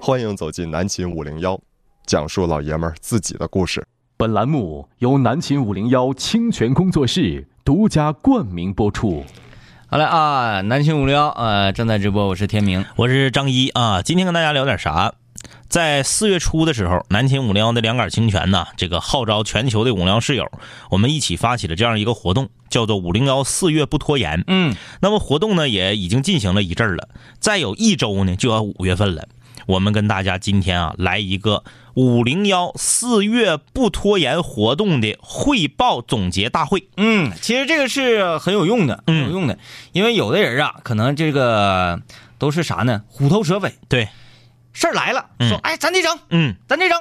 欢迎走进南秦五零幺，讲述老爷们儿自己的故事。本栏目由南秦五零幺清泉工作室独家冠名播出。好嘞啊，南秦五零幺呃正在直播，我是天明。我是张一啊，今天跟大家聊点啥？在四月初的时候，南秦五零幺的两杆清泉呢，这个号召全球的五零幺室友，我们一起发起了这样一个活动，叫做“五零幺四月不拖延”。嗯，那么活动呢也已经进行了一阵儿了，再有一周呢就要五月份了。我们跟大家今天啊来一个五零幺四月不拖延活动的汇报总结大会。嗯，其实这个是很有用的，很有用的，因为有的人啊，可能这个都是啥呢？虎头蛇尾，对，事儿来了，嗯说哎，咱得整，嗯，咱得整，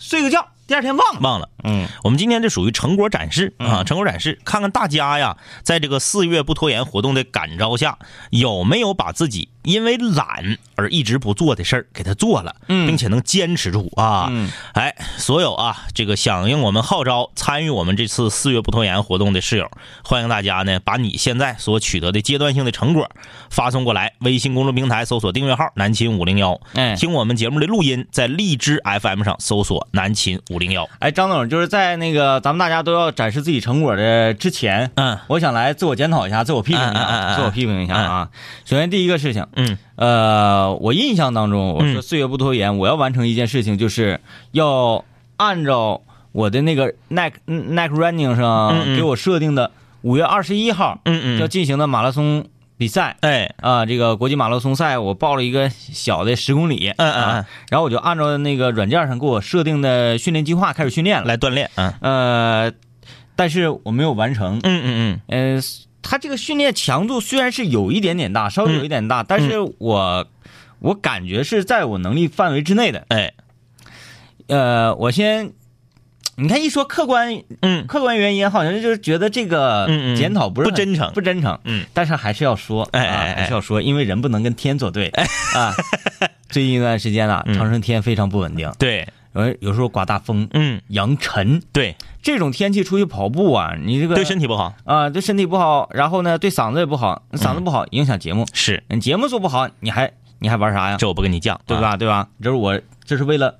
睡个觉，第二天忘了。忘了。嗯我们今天这属于成果展示啊，嗯成果展示，看看大家呀，在这个四月不拖延活动的感召下，有没有把自己因为懒而一直不做的事儿给他做了，嗯并且能坚持住啊。嗯哎，所有啊，这个响应我们号召、参与我们这次四月不拖延活动的室友，欢迎大家呢，把你现在所取得的阶段性的成果发送过来，微信公众平台搜索订阅号“南秦五零幺”，哎听我们节目的录音，在荔枝 FM 上搜索“南秦五零幺哎，张总，就是在那个咱们大家都要展示自己成果的之前，”。嗯我想来自我检讨一下，自我批评一下，嗯自我批评一下啊。首先第一个事情，嗯。呃，我印象当中，我说岁月不拖延，我要完成一件事情，就是要按照我的那个 Nike Nike Running 上嗯嗯。给我设定的五月二十一号嗯嗯，要进行的马拉松比赛哎，啊，这个国际马拉松赛，我报了一个小的十公里，嗯嗯啊，然后我就按照那个软件上给我设定的训练计划开始训练了，来锻炼，嗯。呃，但是我没有完成，嗯嗯。呃，他这个训练强度虽然是有一点点大，稍微有一点大，但是我我感觉是在我能力范围之内的。嗯，哎，呃，我先，你看一说客观嗯。客观原因，好像就是觉得这个检讨不是很不真诚。不真诚。嗯，但是还是要说，啊哎哎。哎还是要说，因为人不能跟天作对。啊。最近一段时间啊，嗯。长生天非常不稳定，对，有有时候刮大风、嗯扬尘，对，这种天气出去跑步啊，你这个对身体不好，啊，对身体不好，然后呢，对嗓子也不好，嗓子不好影响节目，是，你节目做不好，你还你还玩啥呀？这我不跟你犟，啊？对吧？对吧？这是我这是为了，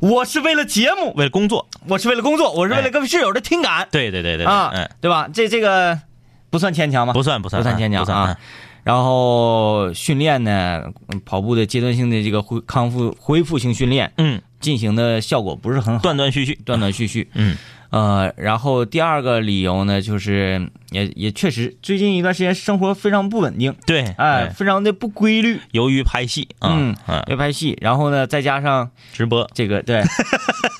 我是为了节目，为了工作，我是为了工作，我是为了各位室友的听感对对对对对，啊嗯，，对吧？这这个不算牵强吗？不算不算不算牵强啊。然后训练呢，嗯跑步的阶段性的这个恢康复恢复性训练嗯，进行的效果不是很好，断断续续，断断续续。嗯。呃，然后第二个理由呢，就是也也确实最近一段时间生活非常不稳定，对，哎，，非常的不规律，由于拍戏啊，嗯嗯，要拍戏，然后呢，再加上直播，这个对，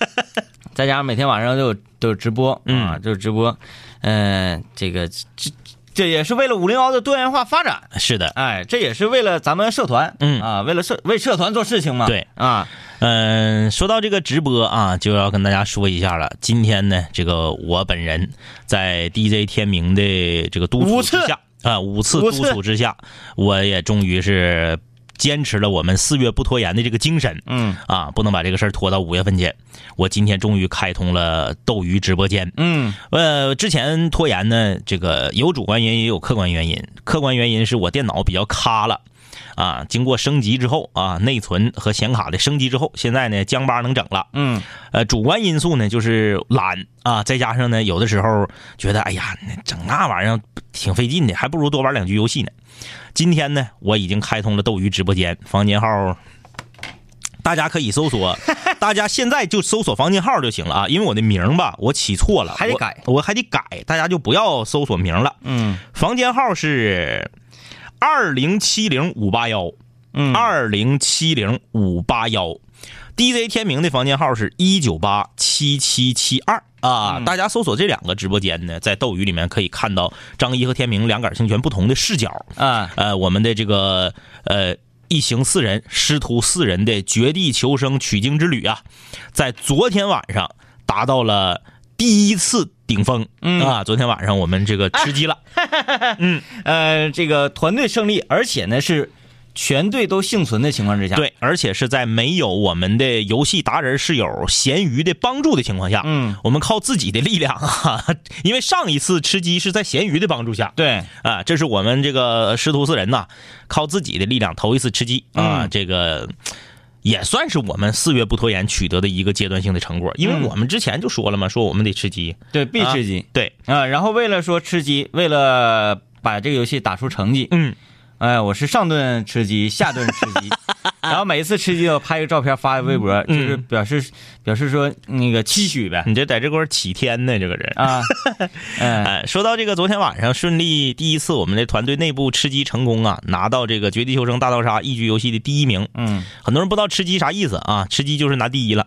再加上每天晚上都有都有直播啊，嗯都有直播，嗯、这个这这也是为了五零幺的多元化发展，是的，哎，这也是为了咱们社团，嗯。啊，为了社为社团做事情嘛，对啊，嗯，说到这个直播啊，就要跟大家说一下了。今天呢，这个我本人在 DJ 天明的这个督促之下啊，五次督促之下，我也终于是坚持了我们四月不拖延的这个精神。嗯啊，不能把这个事儿拖到五月份去。我今天终于开通了斗鱼直播间。嗯呃，之前拖延呢，这个有主观原因，也有客观原因。客观原因是我电脑比较卡了，啊，经过升级之后啊，内存和显卡的升级之后，现在呢江巴能整了。嗯呃，主观因素呢就是懒啊，再加上呢有的时候觉得，哎呀，整那玩意儿挺费劲的，还不如多玩两局游戏呢。今天呢，我已经开通了斗鱼直播间，房间号。大家可以搜索，大家现在就搜索房间号就行了啊，因为我的名儿吧，我起错了，我还得改我还得改，大家就不要搜索名了。嗯房间号是二零七零五八幺，嗯，二零七零五八幺，DJ 天明的房间号是一九八七七七二啊。嗯大家搜索这两个直播间呢，在斗鱼里面可以看到张一和天明两杆清泉不同的视角。啊，呃，我们的这个呃一行四人师徒四人的绝地求生取经之旅啊，在昨天晚上达到了第一次顶峰、嗯啊！昨天晚上我们这个吃鸡了，嗯呃，这个团队胜利，而且呢是全队都幸存的情况之下，，对，而且是在没有我们的游戏达人室友咸鱼的帮助的情况下，嗯，我们靠自己的力量啊，因为上一次吃鸡是在咸鱼的帮助下，对，啊，这是我们这个师徒四人呐，靠自己的力量头一次吃鸡啊，嗯。这个也算是我们四月不拖延取得的一个阶段性的成果，因为嗯。我们之前就说了嘛，说我们得吃鸡，对，必吃鸡。对，啊。然后为了说吃鸡，为了把这个游戏打出成绩，嗯，哎，我是上顿吃鸡，下顿吃鸡，然后每一次吃鸡我拍个照片发微博，就是表示表示说那个期许呗你这在这块儿起天呢，这个人。啊，嗯 哎，说到这个，昨天晚上顺利第一次我们的团队内部吃鸡成功啊，拿到这个《绝地求生大逃杀》一局游戏的第一名。嗯很多人不知道吃鸡啥意思啊？吃鸡就是拿第一了。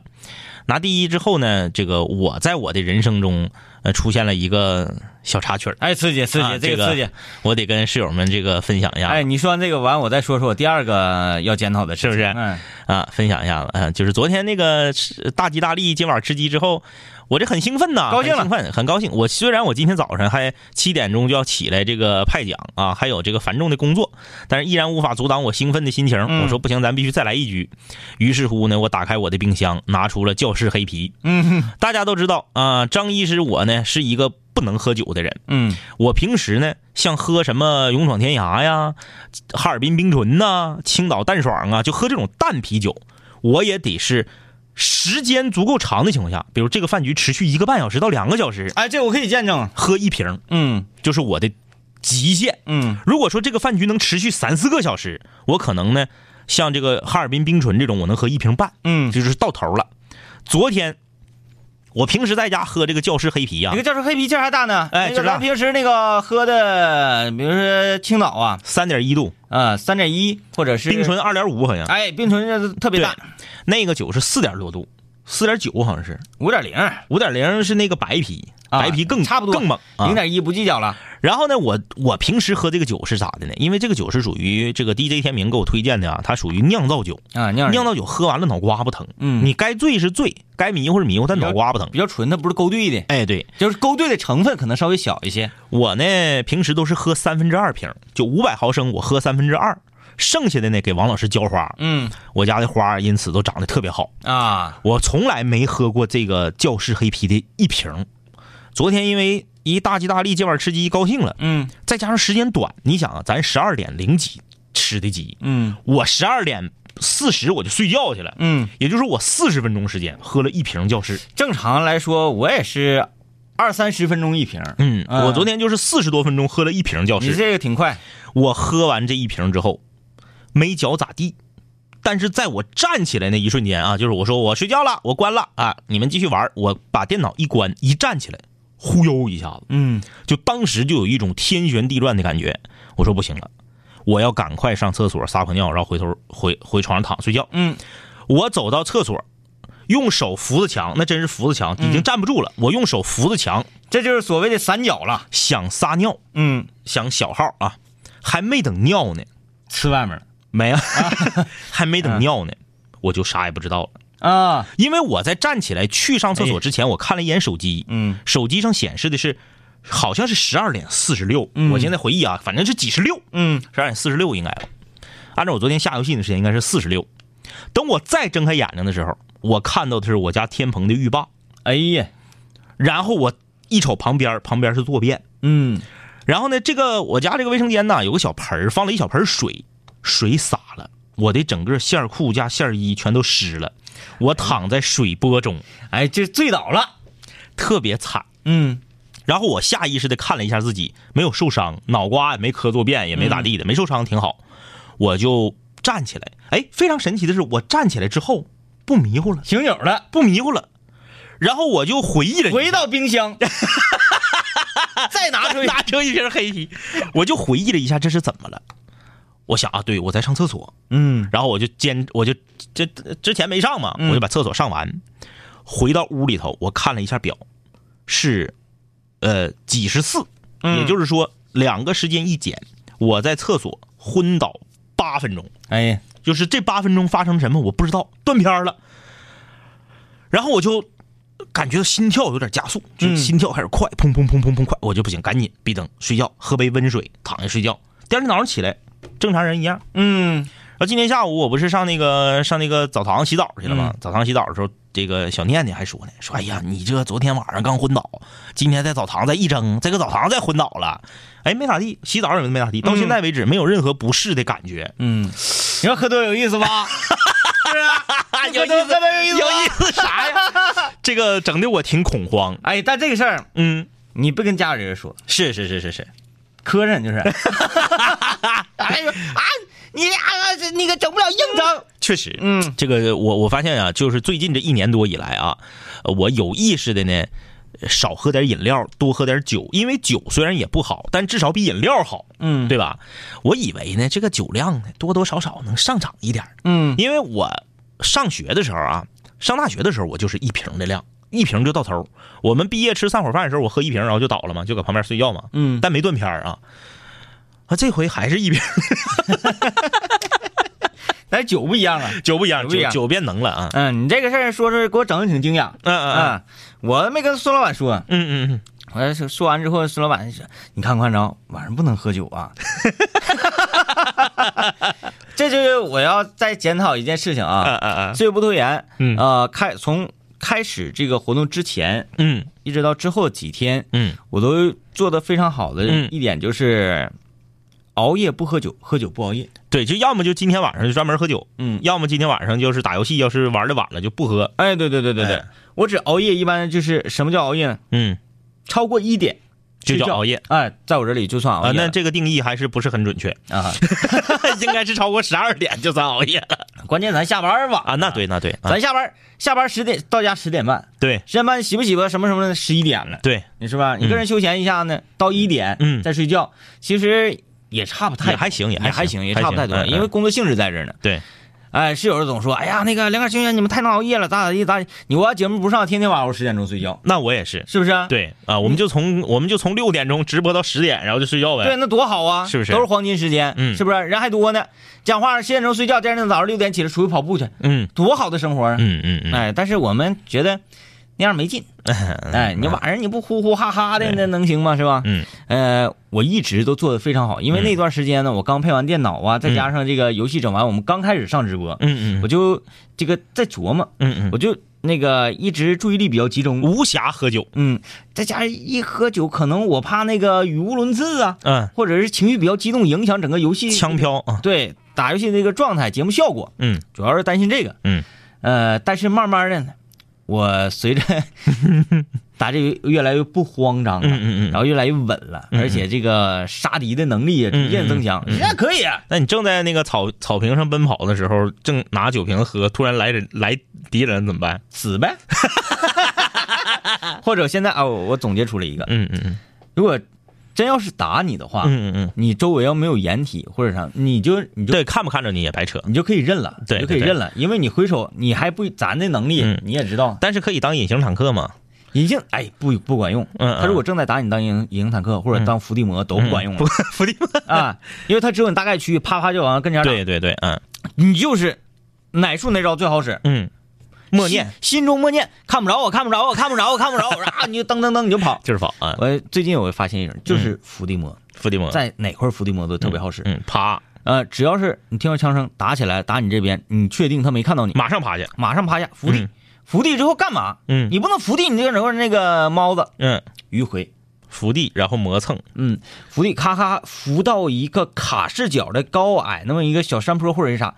拿第一之后呢，这个我在我的人生中呃出现了一个小插曲儿，哎，刺激刺啊激，这个刺激。我得跟室友们这个分享一下。哎，你说完这个完，我再说说我第二个要检讨的，是不是嗯啊，分享一下子，嗯、就是昨天那个吃大吉大利今晚吃鸡之后，我这很兴奋呐，高兴兴奋，很高兴。我虽然我今天早上还七点钟就要起来这个派奖啊，还有这个繁重的工作，但是依然无法阻挡我兴奋的心情。嗯我说不行，咱必须再来一局。于是乎呢，我打开我的冰箱，拿出了教室黑啤。嗯大家都知道啊、张医师我呢是一个不能喝酒的人。嗯我平时呢，像喝什么勇闯天涯呀、哈尔滨冰醇呐、青岛淡爽啊，就喝这种淡啤酒，我也得是时间足够长的情况下，比如这个饭局持续一个半小时到两个小时，哎，这我可以见证。喝一瓶嗯就是我的极限。嗯如果说这个饭局能持续三四个小时，我可能呢，像这个哈尔滨冰醇这种，我能喝一瓶半，嗯，就是到头了。昨天我平时在家喝这个教师黑啤呀、那个教师黑啤劲儿还大呢。哎劲儿大咱平时那个喝的，比如说青岛啊，三点一度，啊三点一或者是冰，醇二点五好像。哎，冰醇这特别大，那个酒是四点多度，四点九好像是，五点零，五点零是那个白啤，啊白啤更差不多更猛。啊零点一不计较了。然后呢，我我平时喝这个酒是咋的呢？因为这个酒是属于这个 DJ 天明给我推荐的啊，它属于酿造酒，啊，酿酿造酒喝完了脑瓜不疼，嗯你该醉是醉，该迷糊是迷糊，但脑瓜不疼比。较纯，它不是勾兑的，哎，对就是勾兑的成分可能稍微小一些。我呢，平时都是喝三分之二瓶，就五百毫升，我喝三分之二，剩下的呢给王老师浇花。嗯我家的花因此都长得特别好。啊，我从来没喝过这个教室黑啤的一瓶。昨天因为一大吉大利，今晚吃鸡高兴了，嗯。再加上时间短，你想啊，咱十二点零几吃的鸡，嗯。我十二点四十我就睡觉去了，嗯，也就是我四十分钟时间喝了一瓶教室。正常来说我也是二三十分钟一瓶，嗯，啊我昨天就是四十多分钟喝了一瓶教室你室。这个挺快。我喝完这一瓶之后，没脚咋地，但是在我站起来那一瞬间啊，就是我说我睡觉了，我关了啊，你们继续玩，我把电脑一关，一站起来，忽悠一下子，嗯就当时就有一种天旋地转的感觉。我说不行了，我要赶快上厕所撒泡尿，然后回头回回床上躺睡觉。嗯我走到厕所，用手扶着墙，那真是扶着墙，已经站不住了。我用手扶着墙，这就是所谓的散脚了。想撒尿，嗯，想小号啊，还没等尿呢，吃外面了没啊，还没等尿呢，我就啥也不知道了。啊。因为我在站起来去上厕所之前，我看了一眼手机，嗯手机上显示的是好像是十二点四十六，嗯我现在回忆啊，反正是几十六，嗯十二点四十六应该吧。按照我昨天下游戏的时间，应该是四十六。等我再睁开眼睛的时候，我看到的是我家天棚的浴霸，哎呀，然后我一瞅旁边，旁边是坐便，嗯然后呢，这个我家这个卫生间呢有个小盆儿，放了一小盆水，水洒了，我的整个线裤加线衣全都湿了，我躺在水波中，哎，就醉倒了。特别惨。嗯然后我下意识的看了一下自己，没有受伤，脑瓜也没磕坐便，也没咋地的，没受伤，挺好。我就站起来，哎，非常神奇的是，我站起来之后不迷糊了，醒酒了，不迷糊了。然后我就回忆了，回到冰箱，再拿出去。拿出一瓶黑啤，我就回忆了一下这是怎么了。我想啊，对我在上厕所，嗯。然后我就坚，我就这之前没上嘛，嗯。我就把厕所上完，回到屋里头，我看了一下表，是呃几十四，嗯。也就是说两个时间一减，我在厕所昏倒八分钟，哎，就是这八分钟发生什么我不知道，断片了。然后我就感觉到心跳有点加速，就嗯。心跳开始快，砰砰砰砰砰快，我就不行，赶紧闭灯睡觉，喝杯温水，躺下睡觉。第二天早上起来，正常人一样。嗯然后今天下午我不是上那个上那个澡堂洗澡去了吗？嗯澡堂洗澡的时候，这个小念念还说呢，说哎呀，你这昨天晚上刚昏倒，今天在澡堂再一蒸，这个澡堂再昏倒了，哎，没咋地，洗澡也没咋地，到现在为止没有任何不适的感觉。嗯，你说喝多有意思吧？是啊，有意思，有意思有意思啥呀？这个整的我挺恐慌。哎，但这个事儿嗯，你不跟家里人说，是是是是是，磕碜就是。哎呦啊，你俩这那个整不了硬整。确实，嗯，这个我我发现啊，就是最近这一年多以来啊，呃我有意识的呢，少喝点饮料，多喝点酒，因为酒虽然也不好，但至少比饮料好，嗯对吧？我以为呢，这个酒量呢多多少少能上涨一点，嗯因为我上学的时候啊，上大学的时候我就是一瓶的量，一瓶就到头。我们毕业吃散伙饭的时候，我喝一瓶，然后就倒了嘛，就搁旁边睡觉嘛，嗯，但没断片儿啊。啊，这回还是一瓶，但是酒不一样啊。酒不一样，酒酒酒变能了啊。嗯，你这个事儿说是给我整的挺惊讶。嗯嗯嗯啊，我没跟孙老板说，嗯嗯嗯，我说说完之后，孙老板说：“你看没看着，晚上不能喝酒啊。”这就是我要再检讨一件事情嗯啊。嗯嗯岁月不拖延，嗯呃，开从开始这个活动之前，嗯一直到之后几天，嗯我都做的非常好的嗯一点就是，熬夜不喝酒，喝酒不熬夜。对，就要么就今天晚上就专门喝酒，嗯，要么今天晚上就是打游戏，要是玩的晚了就不喝。哎，对对对对对，哎我只熬夜，一般就是什么叫熬夜呢？嗯，超过一点就叫熬夜。哎，在我这里就算熬夜。那这个定义还是不是很准确？啊，应该是超过十二点就算熬夜了关键咱下班晚啊。那对，那对，啊咱下班下班十点到家十点半，对十点半洗不洗吧什么什么的十一点了，对，你是吧？你个人休闲一下呢，到一点嗯再睡觉，其实也差不太也还行，也还还行，也差不太多，因为工作性质在这儿呢。对，哎，室友总说，哎呀，那个两杆兄弟你们太能熬夜了，咋咋地咋？你我要节目不上，天天晚上十点钟睡觉，那我也是。是不是？对啊，我们就从我们就从六点钟直播到十点，然后就睡觉呗对，那多好啊，是不是都是黄金时间，嗯是不是？人还多呢，讲话十点钟睡觉，第二天早上六点起来出去跑步去，嗯多好的生活啊！嗯嗯嗯，哎，但是我们觉得那样没劲。哎，你晚上你不呼呼哈哈的，那能行吗？是吧？嗯，呃，我一直都做的非常好，因为那段时间呢，我刚配完电脑啊，再加上这个游戏整完，我们刚开始上直播，嗯嗯我就这个在琢磨，嗯嗯，我就那个一直注意力比较集中。无暇喝酒。嗯，再加上一喝酒，可能我怕那个语无伦次啊，嗯，或者是情绪比较激动，影响整个游戏枪飘啊。对打游戏的这个状态、节目效果，嗯主要是担心这个。嗯，呃，但是慢慢的呢，我随着 打这个越来越不慌张了，嗯嗯嗯然后越来越稳了，而且这个杀敌的能力也逐渐增强，嗯嗯嗯现在可以啊。那你正在那个草草坪上奔跑的时候，正拿酒瓶喝，突然来人来敌人怎么办？死呗。或者现在啊，我我总结出了一个，嗯嗯嗯如果真要是打你的话，嗯嗯嗯，你周围要没有掩体或者啥，你就你就对，看不看着你也白扯，你就可以认了，对你就可以认了，因为你回手你还不咱的能力嗯。你也知道，但是可以当隐形坦克嘛。隐形哎不不管用，嗯嗯。他如果正在打你当隐隐形坦克或者当伏地魔都不管用了。伏地魔。啊，因为他只有你大概区域，啪啪就往跟前打，对对对，嗯。你就是哪术哪招最好使，嗯，默念心心中默念，看不着我看不着我看不着我看不着，啊你就噔噔噔你就跑。就是跑啊，我最近我发现一种，就是伏地魔，伏地魔。在哪块伏地魔都特别好使。嗯，爬，呃，只要是你听到枪声打起来，打你这边，你确定他没看到你，马上爬下。马上趴下伏地嗯，伏地之后干嘛？嗯你不能伏地，你就整个那个猫子嗯，迂回，伏地，然后磨蹭。嗯，伏地咔咔伏到一个卡视角的高矮那么一个小山坡或者是啥，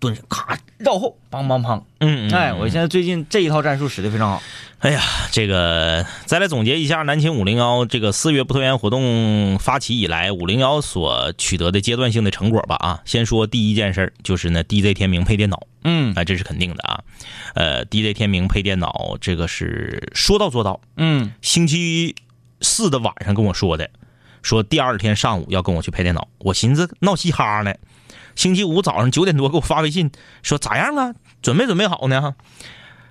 蹲下咔绕后，梆梆梆。嗯哎，我现在最近这一套战术使得非常好。哎呀，这个再来总结一下南秦五零幺这个四月不拖延活动发起以来，五零幺所取得的阶段性的成果吧啊。先说第一件事儿，就是呢 DJ 天明配电脑嗯啊，这是肯定的啊。呃，DJ 天明配电脑，这个是说到做到。嗯星期四的晚上跟我说的，说第二天上午要跟我去配电脑。我寻思闹嘻哈呢。星期五早上九点多给我发微信说咋样啊？准备准备好呢？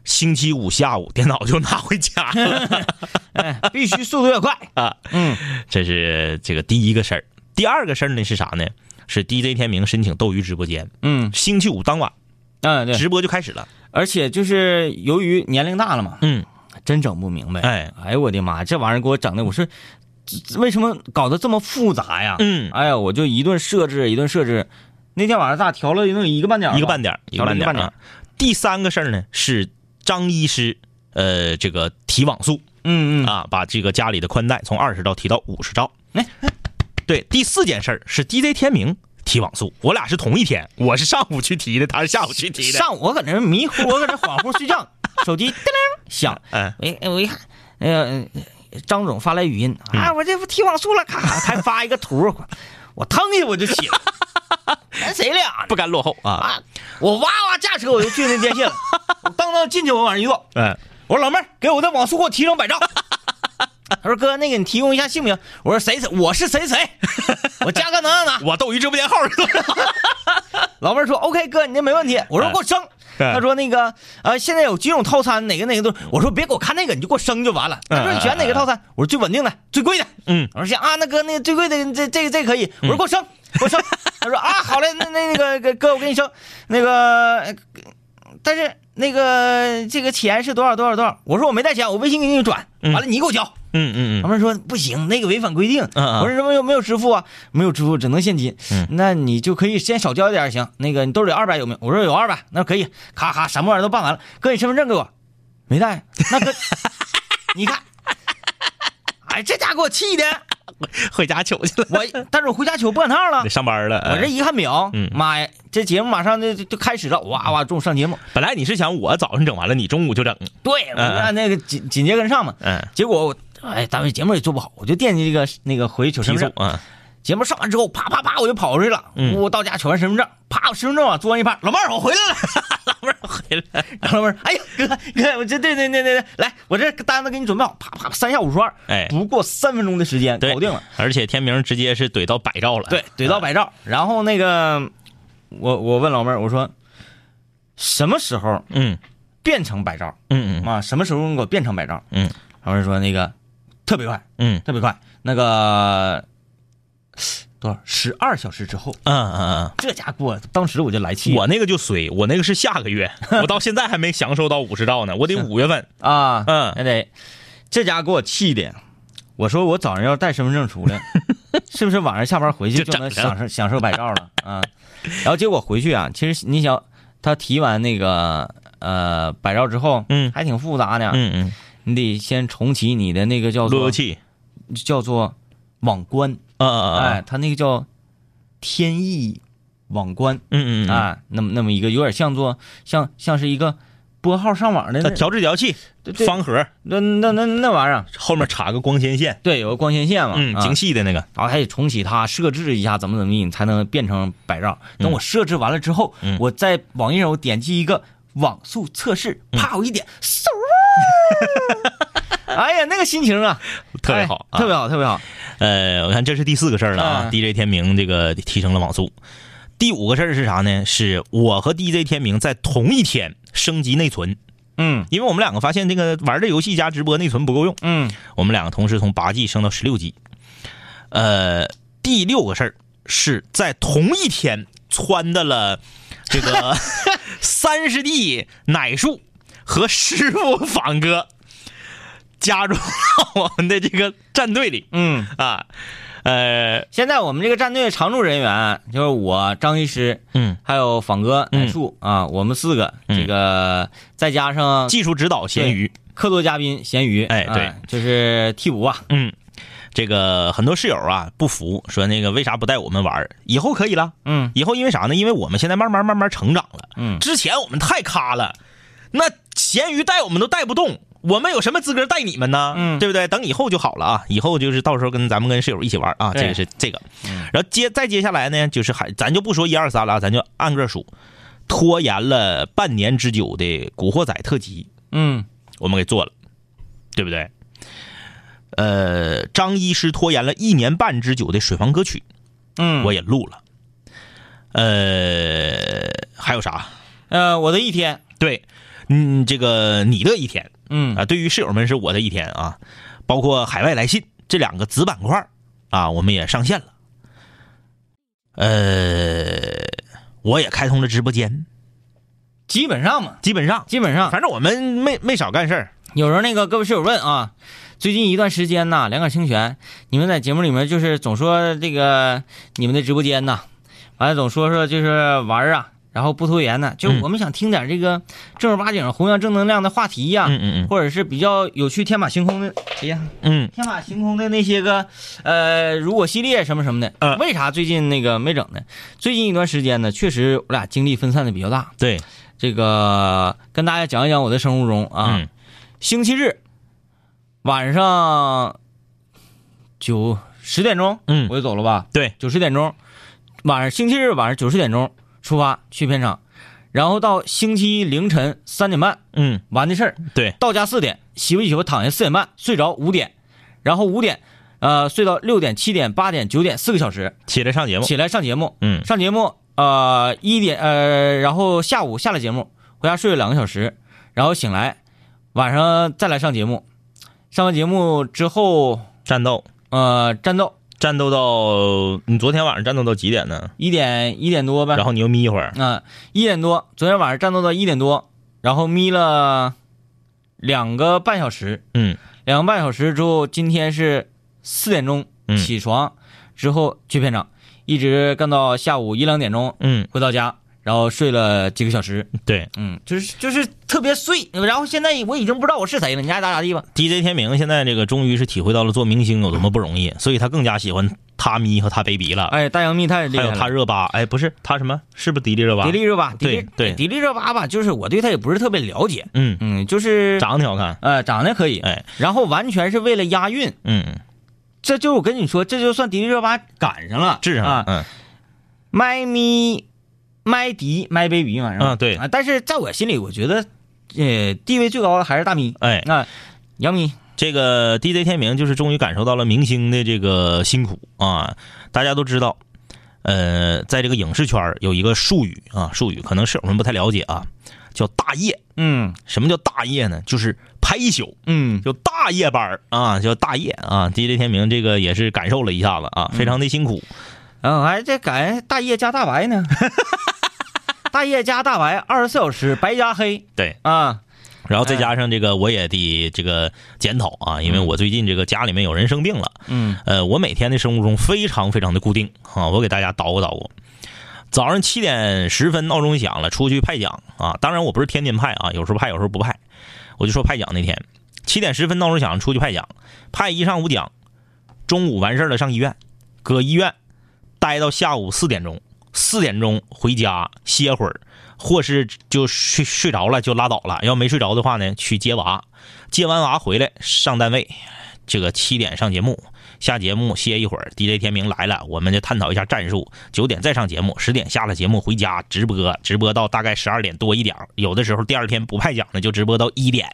星期五下午电脑就拿回家了 哎，必须速度要快。啊！嗯这是这个第一个事儿。第二个事儿呢是啥呢？是 DJ 天明申请斗鱼直播间，嗯星期五当晚嗯，对，直播就开始了。而且就是由于年龄大了嘛，嗯，真整不明白。哎，哎呦我的妈，这玩意儿给我整的，我说为什么搞得这么复杂呀？嗯哎呀，我就一顿设置一顿设置，那天晚上咋调了能有一个半点儿一个半点儿，一个半点半点。第三个事儿呢是张医师，呃，这个提网速嗯嗯啊，把这个家里的宽带从二十兆提到五十兆。哎对，第四件事儿是 DJ 天明提网速，我俩是同一天，我是上午去提的，他是下午去提的。上午我搁那迷糊，我搁那恍惚睡觉，手机叮铃 响，嗯，我一我一看，那个呃张总发来语音啊，我这不提网速了，咔咔还发一个图，我腾一下我就起来，咱谁俩呢不甘落后啊。啊？我哇哇驾车我就去那电信了，我当当进去我往上一坐，嗯，我说老妹儿，给我的网速给我提升百兆。他说哥，那个你提供一下姓名。我说谁谁，我是谁谁，我加个哪哪哪。我斗鱼直播间号是多少？老妹儿说 OK 哥，你这没问题。我说给我升。嗯他说那个呃，现在有几种套餐，哪个哪个都。我说别给我看那个，你就给我升就完了。他说你选哪个套餐？我说最稳定的，最贵的。嗯，我说行啊，那哥那个最贵的这这个这个可以。我说给我升，给我升。他说啊，好嘞，那那那个哥我给你升。那个，呃但是那个这个钱是多少多少多少？我说我没带钱，我微信给你转，完了你给我交。嗯嗯他们说不行，那个违反规定。我说什么有没有支付啊？没有支付，只能现金。嗯那你就可以先少交一点儿行。那个你兜里二百有没有？我说有二百，那可以。咔咔，什么玩意儿都办完了，哥，你身份证给我，没带。那哥，你看，哎，这家给我气的，嗯，回家取去了，我但是我回家取我不赶趟了得。上班了。哎我这一看表，嗯妈呀，这节目马上就就就开始了，哇哇，中午上节目。本来你是想我早上整完了，你中午就整。对，我就按那个紧紧接跟上嘛。嗯，结果我哎，单位节目也做不好，我就惦记这个那个回去取身份证。提速啊。节目上完之后，啪啪啪，我就跑出去了。嗯我到家取完身份证，啪，身份证往桌上一趴，老妹儿，我回来了。老妹儿回来，然后老妹儿，哎呀，哥哥，我这对对对对对，来，我这单子给你准备好，啪啪，三下五除二，哎不过三分钟的时间搞定了。而且天明直接是怼到百兆了。对，怼到百兆。然后那个，我我问老妹儿，我说什么时候嗯变成百兆嗯嗯啊？什么时候给我变成百兆？嗯老妹儿说那个特别快，嗯特别快，那个多少？十二小时之后，嗯嗯嗯。这家给我当时我就来气。我那个就随，我那个是下个月，我到现在还没享受到五十兆呢，我得五月份。啊，嗯。那得。这家给我气的。我说我早上要带身份证出来，是不是晚上下班回去就能享受享受百兆了？啊？然后结果回去啊，其实你想，他提完那个呃百兆之后，嗯。还挺复杂的，嗯嗯，你得先重启你的那个叫做路由器。叫做网关，啊啊啊！哎，它那个叫天翼网关，嗯嗯嗯，啊，那么那么一个有点像做像像是一个拨号上网的它那调制调器方盒，那那那那玩意儿，后面插个光纤线，对，有个光纤线嘛，嗯，啊。精细的那个。然后还得重启它，设置一下怎么怎么地，你才能变成百兆。等我设置完了之后，嗯。我在网页上我点击一个网速测试，嗯。啪，我一点，嗖，哎呀，那个心情啊，特别好特别好，特别好。呃，我看这是第四个事儿了啊、嗯 d j 天明这个提升了网速。第五个事儿是啥呢？是我和 DJ 天明在同一天升级内存，嗯因为我们两个发现这个玩这游戏加直播内存不够用，嗯我们两个同时从八 G 升到十六 G。呃，第六个事儿是在同一天穿的了这个 三十 D 奶树和师傅 仿哥加入到我们的这个战队里嗯，啊。呃，现在我们这个战队常驻人员就是我张医师，嗯，还有仿哥、嗯乃树啊，我们四个，嗯这个再加上技术指导咸鱼，客座嘉宾咸鱼，哎对啊就是替补啊，嗯，这个很多室友啊不服，说那个为啥不带我们玩？以后可以了，嗯以后因为啥呢？因为我们现在慢慢慢慢成长了，嗯之前我们太咖了，那咸鱼带我们都带不动，我们有什么资格带你们呢？嗯对不对？等以后就好了啊，以后就是到时候跟咱们跟室友一起玩啊，这个是这个。嗯然后接再接下来呢，就是还咱就不说一二三了啊，咱就按个数，拖延了半年之久的《古惑仔》特辑，嗯我们给做了，对不对？呃，张医师拖延了一年半之久的水房歌曲，嗯，我也录了。呃，还有啥？呃我的一天，对，嗯，这个你的一天嗯啊，对于室友们是我的一天啊，包括海外来信这两个子板块啊，我们也上线了。呃，我也开通了直播间，基本上嘛，基本上，基本上反正我们没没少干事儿。有时候那个各位室友问啊，最近一段时间呐，两杆清泉，你们在节目里面就是总说这个你们的直播间呐，完了总说说就是玩儿啊，然后不拖延呢，就嗯。我们想听点这个正儿八经弘扬正能量的话题呀、嗯嗯或者是比较有趣、天马行空的，哎呀，嗯。天马行空的那些个，呃，如果系列什么什么的。嗯为啥最近那个没整呢？最近一段时间呢，确实我俩精力分散的比较大。对，这个跟大家讲一讲我的生物钟啊，嗯。星期日晚上九十点钟，嗯。我就走了吧？对，九十点钟，晚上星期日晚上九十点钟出发去片场，然后到星期一凌晨三点半嗯。完的事儿，对，到家四点洗吧洗吧躺下四点半睡着五点，然后五点呃睡到六点七点八点九点四个小时起来上节目，起来上节目，嗯。上节目呃一点呃然后下午下了节目回家睡了两个小时，然后醒来晚上再来上节目，上完节目之后战斗，呃战斗战斗到你昨天晚上战斗到几点呢？一点一点多呗，然后你又眯一会儿，啊，一点多，昨天晚上战斗到一点多，然后眯了两个半小时，嗯。两个半小时之后，今天是四点钟嗯。起床，之后去片场，一直干到下午一两点钟嗯，回到家，然后睡了几个小时，对。嗯，就是就是特别碎，然后现在我已经不知道我是谁了，你爱咋咋地吧，，DJ 天明现在这个终于是体会到了做明星有多么不容易，所以他更加喜欢他咪和他 baby 了，哎，大杨幂太厉还有，他热巴，哎，不是他什么？是不是迪丽热巴？迪丽热巴，对对迪丽热巴吧，就是我对她也不是特别了解，嗯，嗯，就是长得挺好看，呃长得可以，哎，然后完全是为了押韵。嗯，这就我跟你说，这就算迪丽热巴赶上了，治上了啊，嗯。麦咪麦迪麦 baby 嘛，是吧？啊对啊，但是在我心里，我觉得，呃，地位最高的还是大咪，哎，啊，杨幂，这个 DJ 天明就是终于感受到了明星的这个辛苦啊！大家都知道，呃，在这个影视圈有一个术语啊，术语可能是我们不太了解啊，叫大夜。嗯什么叫大夜呢？就是拍一宿，嗯，就大夜班儿啊，叫大夜啊。DJ 天明这个也是感受了一下子啊，非常的辛苦。然后还这改大夜加大白呢，大夜加大白，二十四小时白加黑对，啊，然后再加上这个，我也得这个检讨啊，因为我最近这个家里面有人生病了。嗯呃，我每天的生物钟非常非常的固定啊，我给大家捣鼓捣鼓。早上七点十分闹钟响了，出去派奖啊。当然我不是天天派啊，有时候派，有时候不派。我就说派奖那天，七点十分闹钟响，出去派奖，派一上午奖，中午完事儿了上医院，搁医院待到下午四点钟，四点钟回家歇会儿，或是就睡睡着了就拉倒了，要没睡着的话呢，去接娃，接完娃回来上单位，这个七点上节目，下节目歇一会儿，DJ 天明来了，我们就探讨一下战术。九点再上节目，十点下了节目回家直播，直播到大概十二点多一点有的时候第二天不派奖呢，就直播到一点。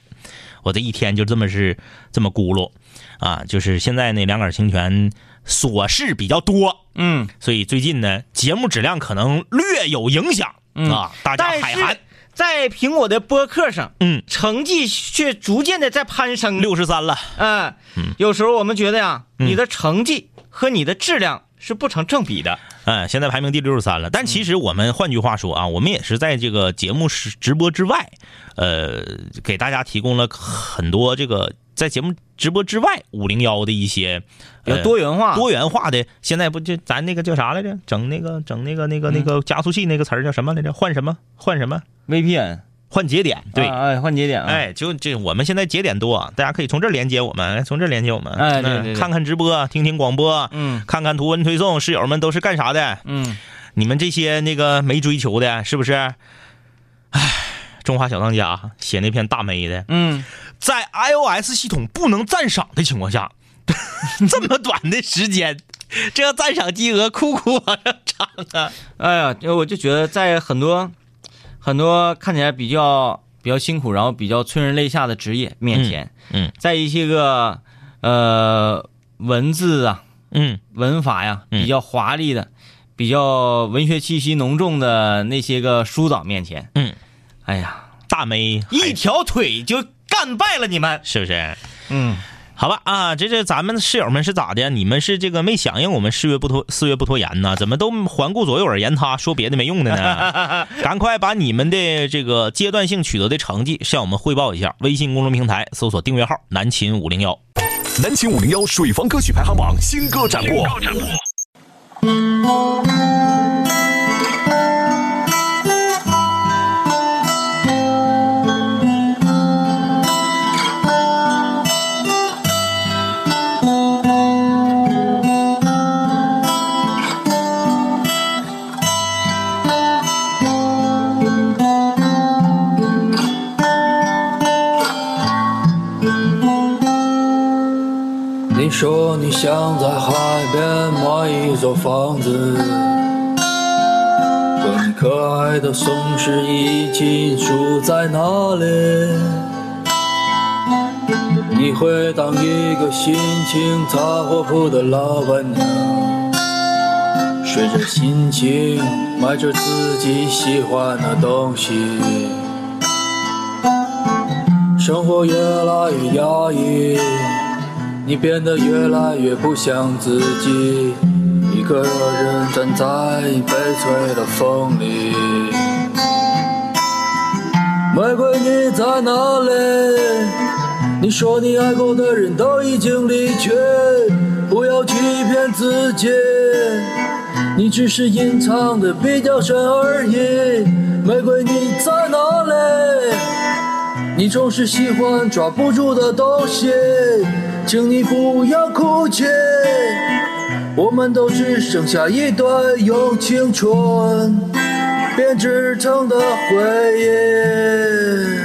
我这一天就这么是这么咕噜啊，就是现在那两杆清泉琐事比较多，嗯，所以最近呢节目质量可能略有影响、嗯。啊，大家但海涵。在苹果的播客上，嗯，成绩却逐渐的在攀升，六十三了，嗯，有时候我们觉得呀，嗯。你的成绩和你的质量是不成正比的。嗯，现在排名第六十三了。但其实我们换句话说啊，我们也是在这个节目是直播之外，呃，给大家提供了很多这个在节目直播之外五零幺的一些呃多元化，多元化的。现在不就咱那个叫啥来着？整那个整那个那个那个加速器那个词儿叫什么来着？换什么？换什么？VPN 换节点。对。啊哎，换节点啊，哎，就这，我们现在节点多，啊大家可以从这连接我们，从这连接我们，哎看看直播，听听广播，嗯看看图文推送，室友们都是干啥的？嗯，你们这些那个没追求的，是不是？唉，中华小当家写那篇大美的，嗯，在 iOS 系统不能赞赏的情况下，这么短的时间，这个赞赏金额酷酷往上涨啊！哎呀，就我就觉得在很多很多看起来比较比较辛苦，然后比较催人泪下的职业面前，嗯嗯。在一些个呃文字啊、嗯。文法呀嗯。比较华丽的、比较文学气息浓重的那些个书党面前，嗯，哎呀，大梅一条腿就干败了你们。是不是？嗯，好吧啊，这这咱们室友们是咋的？你们是这个没响应我们四月不拖四月不拖延呢？怎么都环顾左右而言他，说别的没用的呢？赶快把你们的这个阶段性取得的成绩向我们汇报一下。微信公众平台搜索订阅号“南秦五零幺南秦五零幺水房歌曲排行榜新歌展播。房子，和你可爱的松狮一起住在那里。你会当一个心情杂货铺的老板娘，随着心情买着自己喜欢的东西。生活越来越压抑，你变得越来越不像自己。一个人站在悲催的风里，玫瑰你在哪里？你说你爱过的人都已经离去，不要欺骗自己，你只是隐藏的比较深而已。玫瑰你在哪里？你总是喜欢抓不住的东西，请你不要哭泣。我们都只剩下一段用青春编织成的回忆。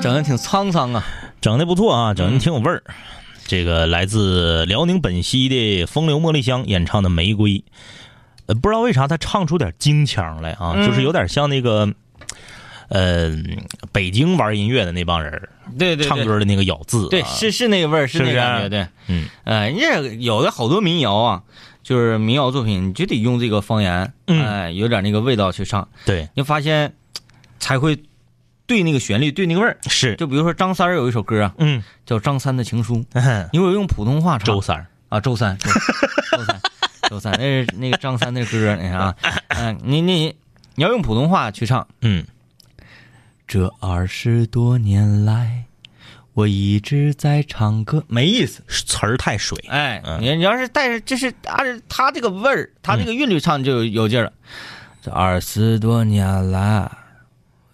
整的挺沧桑啊。整的不错啊，整的挺有味儿。这个来自辽宁本溪的风流茉莉香演唱的《玫瑰》，呃，不知道为啥他唱出点京腔来啊，就是有点像那个，呃，北京玩音乐的那帮人对对对，唱歌的那个咬字、啊，对，是是那个味儿，是不是个感觉，对，嗯，呃，人家有的好多民谣啊，就是民谣作品，你就得用这个方言，嗯。哎，有点那个味道去唱，对，你发现才会对那个旋律，对那个味儿。是，就比如说张三儿有一首歌啊，嗯，叫《张三的情书》，你如果用普通话唱，周三儿，啊，周三，周周三，周三，那是那个张三的歌，你看啊，嗯、你你你要用普通话去唱，嗯，这二十多年来，我一直在唱歌，没意思。词儿太水，哎，嗯。你你要是带着，这是按照他这个味儿，他这个韵律唱就有有劲儿了。这二十多年来，我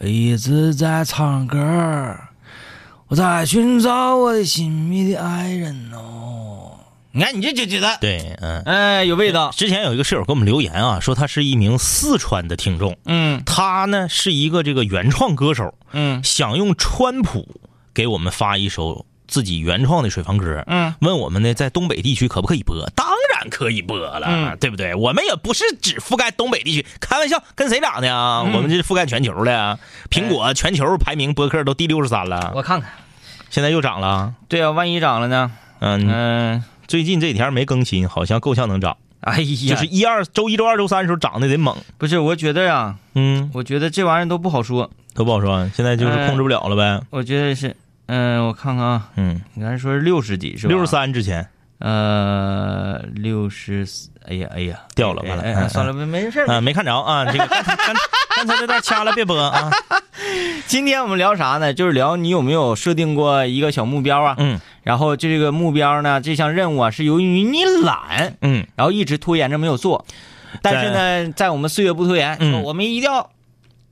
一直在唱歌，我在寻找我的心迷的爱人哦。你看，你这就觉得，对，嗯。哎，有味道。之前有一个室友给我们留言啊，说他是一名四川的听众，嗯他呢是一个这个原创歌手，嗯想用川普给我们发一首自己原创的水房歌，嗯，问我们呢在东北地区可不可以播？当然可以播了，嗯对不对？我们也不是只覆盖东北地区，开玩笑，跟谁打呢？嗯我们这是覆盖全球的，苹果全球排名播客都第六十三了，我看看。现在又涨了。对啊，万一涨了呢？嗯，嗯，最近这几天没更新，好像够呛能涨，哎呀，就是一二周一周二周三的时候涨的得猛，不是？我觉得呀，嗯，我觉得这玩意儿都不好说。都不好说，现在就是控制不了了呗。我觉得是，嗯，我看看啊，嗯，你刚才说是六十几是吧？六十。三之前，呃，六十四，哎呀哎呀，掉了完了嗯哎哎哎算了，没没事。啊，没看着啊，这个 刚才刚刚才这段掐了别播啊。今天我们聊啥呢？就是聊你有没有设定过一个小目标啊？嗯然后这个目标呢，这项任务啊，是由于你懒，嗯，然后一直拖延着没有做。但是呢，在我们岁月不拖延，嗯说我们一定要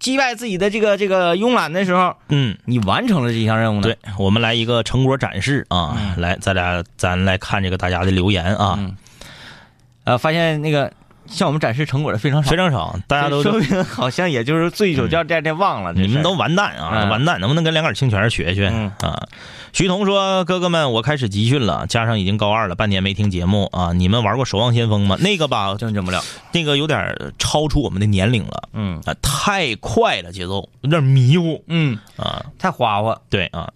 击败自己的这个这个慵懒的时候，嗯，你完成了这项任务呢？对，我们来一个成果展示啊，嗯。来，咱俩咱来看这个大家的留言啊，嗯。呃，发现那个向我们展示成果的非常少，非常少，大家都说明好像也就是醉酒叫这这忘了。你们都完蛋啊，嗯完蛋，能不能跟两杆清泉学学嗯啊？徐彤说：“哥哥们，我开始集训了，加上已经高二了，半年没听节目啊。你们玩过《守望先锋》吗？那个吧，真整不了。那个有点超出我们的年龄了嗯啊，太快了，节奏有点迷糊嗯，啊。太花花。对啊，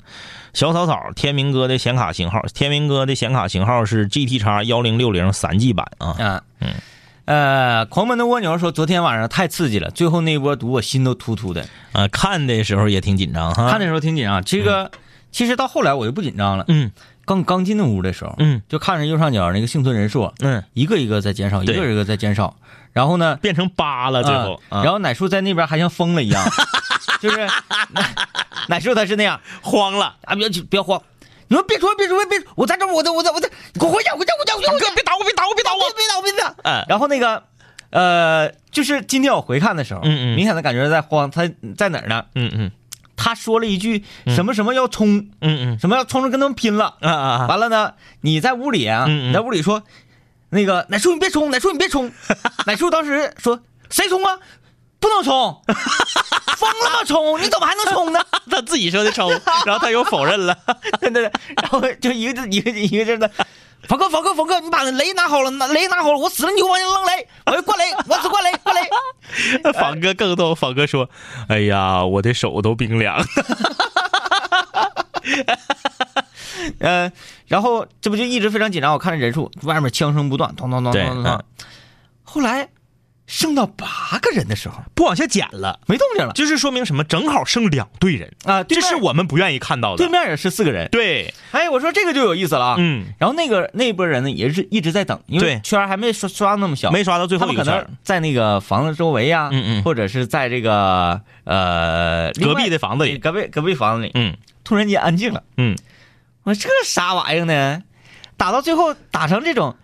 小草草，天明哥的显卡型号，天明哥的显卡型号是 GT 叉幺零六零三 G 版啊。啊，嗯，呃，狂奔的蜗牛说，昨天晚上太刺激了，最后那一波毒我心都突突的，啊，看的时候也挺紧张哈。看的时候挺紧张。这个、其实到后来我就不紧张了，嗯。刚刚进那屋的时候，嗯。就看着右上角那个幸存人数，嗯，一个一个在减少，一个一个在减少，然后呢，变成八了，最后，啊然后奶叔在那边还像疯了一样，就是奶 奶叔他是那样。慌了。啊，别别慌。你们别说别说别说，我在这儿，我在我在我在，你给我回家回家回家回家！哥别打我别打我别打我别别打我别打！嗯然后那个，呃，就是今天我回看的时候，嗯嗯明显的感觉在慌，他在哪儿呢？嗯嗯他说了一句什么什么要冲，嗯嗯什么要冲着跟他们拼了。嗯啊啊啊！完了呢，你在屋里啊，你在屋里说，那个奶叔你别冲，奶叔你别冲，奶叔当时说谁冲啊？不能冲，疯了吗？冲？你怎么还能冲呢？他自己说的冲，然后他又否认了。对对对，然后就一个字一个一个字的，冯哥冯哥冯哥，你把那雷拿好了，拿雷拿好了，我死了你就往下扔雷，我要灌雷，我只灌雷灌雷。仿哥更逗，仿哥说：“哎呀，我的手都冰凉。呃，然后这不就一直非常紧张，我看着人数，外面枪声不断，咚咚咚对咚咚咚。后来剩到八个人的时候，”不往下减了，没动静了就是说明什么？正好剩两队人，啊，对这是我们不愿意看到的。对面也是四个人。对，哎，我说这个就有意思了啊。嗯，然后那个那波人呢，也是一直在等，因为对圈还没刷刷那么小，没刷到最他们可能在那个房子周围呀、嗯嗯或者是在这个呃隔壁的房子里。隔壁隔壁房子里，嗯突然间安静了。嗯，我说这啥玩意儿呢？打到最后打成这种，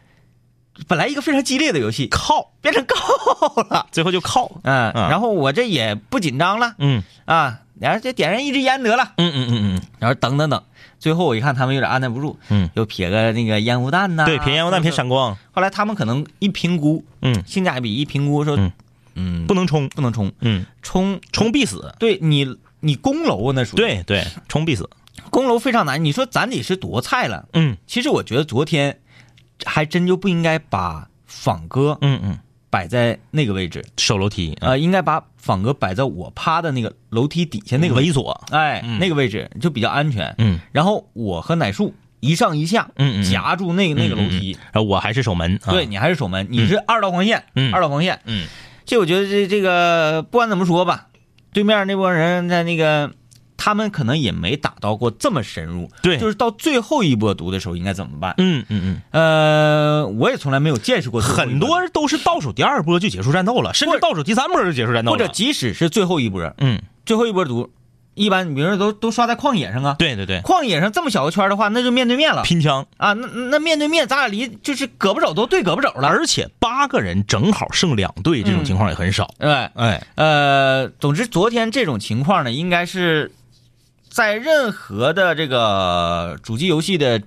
本来一个非常激烈的游戏，靠，变成靠了。最后就靠。嗯，嗯然后我这也不紧张了嗯啊，然后就点上一支烟得了，嗯嗯嗯嗯然后等等等，最后我一看他们有点按耐不住，嗯，又撇个那个烟雾弹呐，对，撇烟雾弹，撇闪光。后来他们可能一评估嗯，性价比，一评估说，嗯嗯，不能冲。不能冲，嗯，冲冲必死。对你你攻楼啊那属于对对，冲必死。攻楼非常难。你说咱得是多菜了？嗯其实我觉得昨天还真就不应该把仿哥嗯嗯，摆在那个位置，守楼梯啊，呃，应该把仿哥摆在我趴的那个楼梯底下那个，猥琐。哎，嗯。那个位置就比较安全。嗯。然后我和奶树一上一下，嗯嗯嗯。夹住那个那个楼梯。然后我还是守门。啊。对，你还是守门，你是二道防线，嗯。二道防线。嗯。这我觉得这这个不管怎么说吧，对面那帮人在那个，他们可能也没打到过这么深入。对。就是到最后一波毒的时候应该怎么办？嗯嗯嗯。呃，我也从来没有见识过很多都是倒数第二波就结束战斗了，甚至倒数第三波就结束战斗了。或者即使是最后一波，嗯，最后一波毒，一般你比如说都都刷在旷野上啊，对对对，旷野上这么小个圈的话，那就面对面了。拼枪，啊，那那面对面，咱俩离就是胳膊肘都对胳膊肘了。而且八个人正好剩两队，这种情况也很少。对。哎，呃，总之昨天这种情况呢，应该是在任何的这个主机游戏的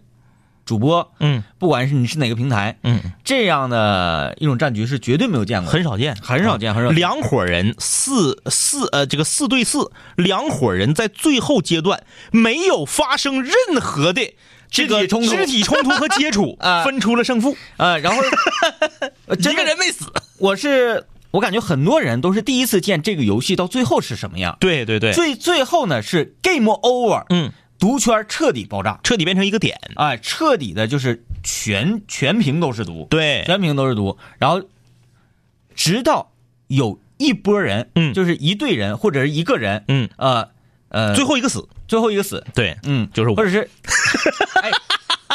主播，嗯。不管是你是哪个平台，嗯，这样的一种战局是绝对没有见过的，很少见，很少见，很少见。两伙人四四呃，这个四对四，两伙人在最后阶段没有发生任何的这个肢体冲突。肢体冲突和接触 啊，分出了胜负，呃，然后 一的个人没死。我是我感觉很多人都是第一次见这个游戏到最后是什么样。对对对，最最后呢是 game over，嗯，毒圈彻底爆炸，彻底变成一个点。哎，彻底的就是全全屏都是毒，对，全屏都是毒，然后直到有一波人，嗯。就是一队人或者是一个人，嗯，呃呃，最后一个死。最后一个死，对，嗯，就是我或者是，哎，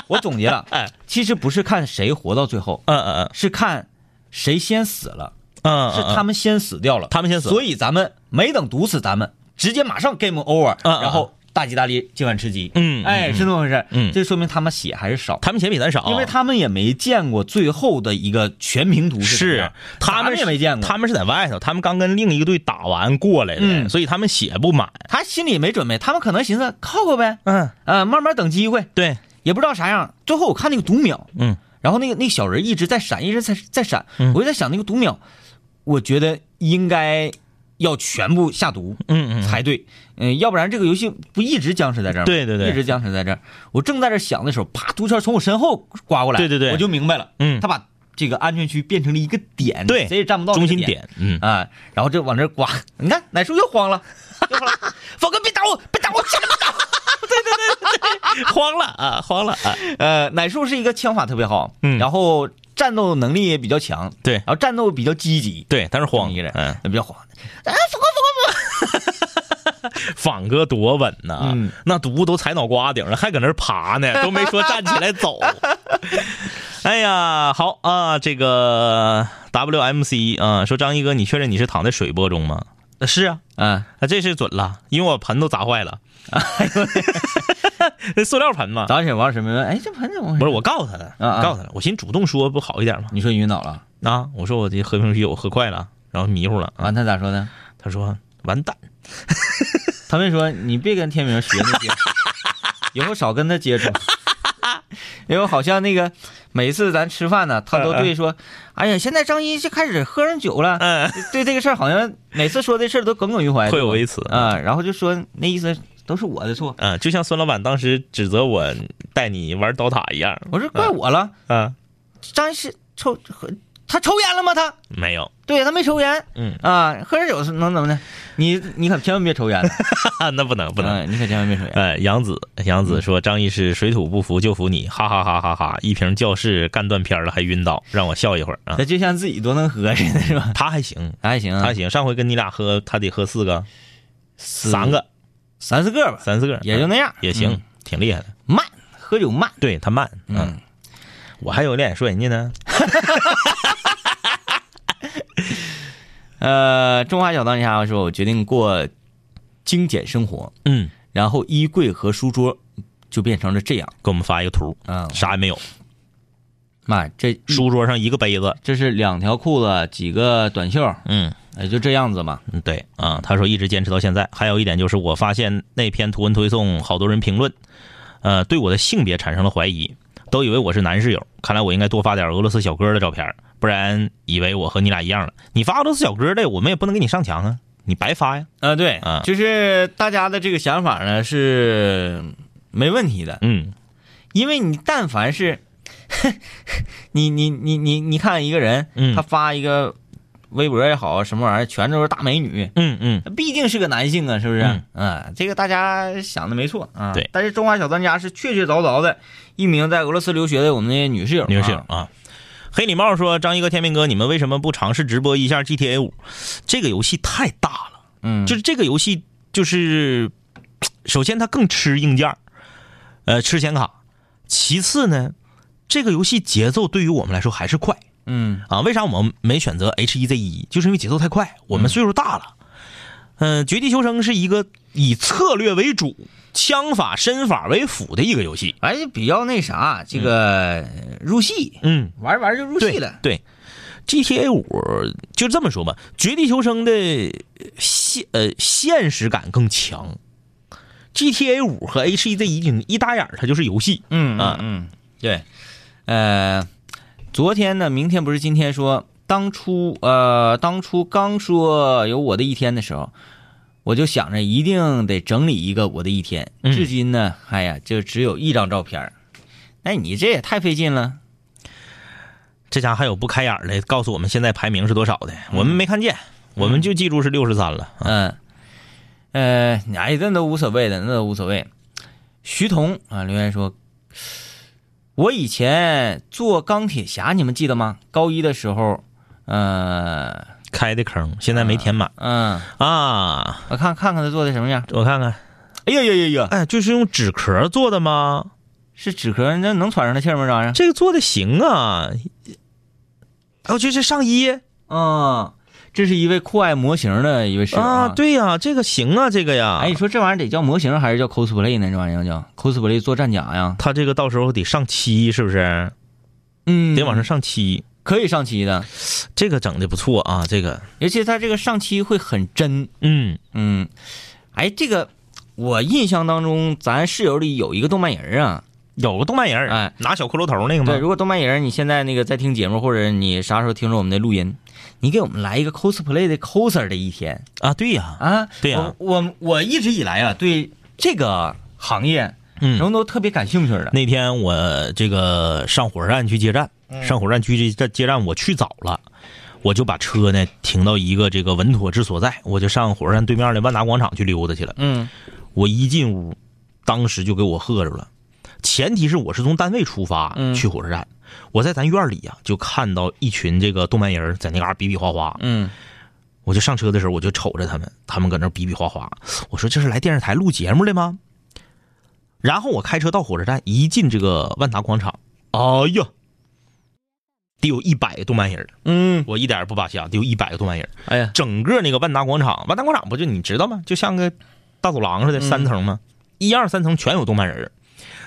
我总结了，哎，其实不是看谁活到最后，嗯嗯嗯。是看谁先死了，嗯，是他们先死掉了，他们先死所以咱们没等毒死咱们，直接马上 game over，然后大吉大利，今晚吃鸡。嗯嗯哎，嗯是那么回事。嗯。这说明他们血还是少，他们钱比咱少，因为他们也没见过最后的一个全屏毒是他们也没见过，他们是在外头，他们刚跟另一个队打完过来的，嗯。所以他们血不满。他心里没准备，他们可能寻思靠靠呗，嗯，呃，慢慢等机会，对，也不知道啥样。最后我看那个读秒，嗯，然后那个那个小人一直在闪，一直在在闪，嗯。我就在想那个读秒，我觉得应该要全部下毒，嗯嗯才对，嗯，要不然这个游戏不一直僵持在这儿吗？对对对。一直僵持在这儿。我正在这想的时候，啪，毒圈从我身后刮过来，对对对。我就明白了，嗯。他把这个安全区变成了一个点，对谁也站不到中心点，嗯，啊，然后就往这刮，你看奶叔又慌了，又慌了，峰哥别打我，别打我，别打我！慌了啊，慌了啊，呃，奶叔是一个枪法特别好，嗯然后战斗能力也比较强，对。然后战斗比较积极，对，他是慌一个人，嗯，比较慌，哎，疯狂疯狂仿哥多稳呐，嗯。那毒都踩脑瓜顶了，还搁那儿爬呢，都没说站起来走。哎呀，好啊，这个 WMC 啊，说张一哥，你确认你是躺在水波中吗？呃是啊，嗯，啊，这是准了，因为我盆都砸坏了。那 塑料盆嘛，早起王什么？哎，这盆怎么回事？不是我告诉他的，啊啊告诉他了，我寻思主动说不好一点吗？你说晕倒了，啊，我说我这喝瓶啤酒喝快了，然后迷糊了。啊，完他咋说的？他说完蛋，他没说你别跟天明学那些，以后少跟他接触。因为好像那个每次咱吃饭呢，他都对说：“哎呀，现在张一就开始喝上酒了。”嗯，对这个事儿，好像每次说这事儿都耿耿于怀，颇有微词啊。然后就说那意思都是我的错，嗯，就像孙老板当时指责我带你玩刀塔一样。我说怪我了。啊，张一是抽喝，他抽烟了吗？他没有，对他没抽烟嗯，啊，喝点酒是能怎么的？你你可千万别抽烟了，那不能不能。嗯你可千万别抽烟。哎，杨子，杨子说张医师水土不服就服你，哈哈哈哈哈！一瓶教室干断片了还晕倒，让我笑一会儿啊。他就像自己多能喝似的，是吧？他还行，他还行啊，他还行。上回跟你俩喝，他得喝四个、三个、三四个吧，三四个，也就那样，也行嗯，挺厉害的。慢，喝酒慢。对他慢，嗯嗯，我还有脸说人家呢。呃，中华小当家说，我决定过精简生活，嗯，然后衣柜和书桌就变成了这样。给我们发一个图，啊、啥也没有，妈，这书桌上一个杯子。这是两条裤子，几个短袖，嗯，也就这样子嘛。嗯，对啊，他说一直坚持到现在。还有一点就是，我发现那篇图文推送，好多人评论，呃，对我的性别产生了怀疑，都以为我是男室友。看来我应该多发点俄罗斯小哥的照片，不然以为我和你俩一样了。你发俄罗斯小哥的，我们也不能给你上墙啊，你白发呀。啊、对，啊就是大家的这个想法呢是没问题的，嗯因为你但凡是，你你你你你看一个人，嗯他发一个微博也好，什么玩意儿，全都是大美女，嗯嗯，毕竟是个男性啊，是不是？嗯嗯，这个大家想的没错啊。对但是中华小当家是确确凿凿的一名在俄罗斯留学的我们的女室友啊，女士啊。黑礼帽说：“张一哥、天明哥，你们为什么不尝试直播一下 GTA 五？这个游戏太大了。嗯，就是这个游戏，就是首先它更吃硬件儿呃，吃显卡。其次呢，这个游戏节奏对于我们来说还是快嗯啊。为啥我们没选择 H 一 Z 一就是因为节奏太快，我们岁数大了。嗯、绝地求生是一个以策略为主、枪法、身法为辅的一个游戏。哎，比较那啥，这个入戏，嗯，玩着玩着就入戏了。对，GTA 五就这么说吧，绝地求生的现呃现实感更强。GTA 五和 H 一 Z 1一打眼儿它就是游戏。嗯啊嗯，对，呃，昨天呢，明天不是今天说，当初呃，当初刚说有我的一天的时候，我就想着一定得整理一个我的一天。嗯至今呢，哎呀，就只有一张照片儿哎，你这也太费劲了。这家还有不开眼的，告诉我们现在排名是多少的，我们没看见，我们就记住是六十三了。嗯，呃，哎，那都无所谓的，那都无所谓。徐彤啊，留言说，我以前做钢铁侠，你们记得吗？高一的时候，呃，开的坑现在没填满嗯，啊！我看看看他做的什么样。我看看，哎呀呀呀呀，哎，就是用纸壳做的吗？是纸壳，那能喘上来气儿吗？这玩意儿？这个做的行啊。哦，这是上衣嗯，这是一位酷爱模型的一位室友啊，。对呀、这个行啊，这个呀。哎，你说这玩意儿得叫模型还是叫 cosplay 呢？这玩意儿叫 cosplay 做战甲呀？他这个到时候得上漆，是不是？嗯得往上上漆，可以上漆的，这个整的不错啊，这个，尤其他这个上漆会很真。嗯嗯，哎，这个我印象当中，咱室友里有一个动漫人啊。有个动漫人儿，哎拿小骷髅头那个吗？对，如果动漫人儿你现在那个在听节目，或者你啥时候听着我们的录音，你给我们来一个 cosplay 的 coser 的一天啊，对呀、啊！对呀我我我一直以来啊，对这个行业，嗯人都特别感兴趣的。那天我这个上火车站去接站，嗯上火车站去接站接站，我去早了，我就把车呢停到一个这个稳妥之所在，我就上火车站对面的万达广场去溜达去了。嗯我一进屋，当时就给我喝着了。前提是我是从单位出发嗯去火车站，我在咱院里呀、就看到一群这个动漫人在那嘎比比划划，嗯我就上车的时候我就瞅着他们，他们搁那比比划划，我说这是来电视台录节目的吗？然后我开车到火车站，一进这个万达广场，哎呀，得有一百个动漫人，嗯，我一点也不扒瞎，得有一百个动漫人。哎呀，整个那个万达广场，万达广场不就你知道吗？就像个大走廊似的，三层吗？一二三层全有动漫人儿。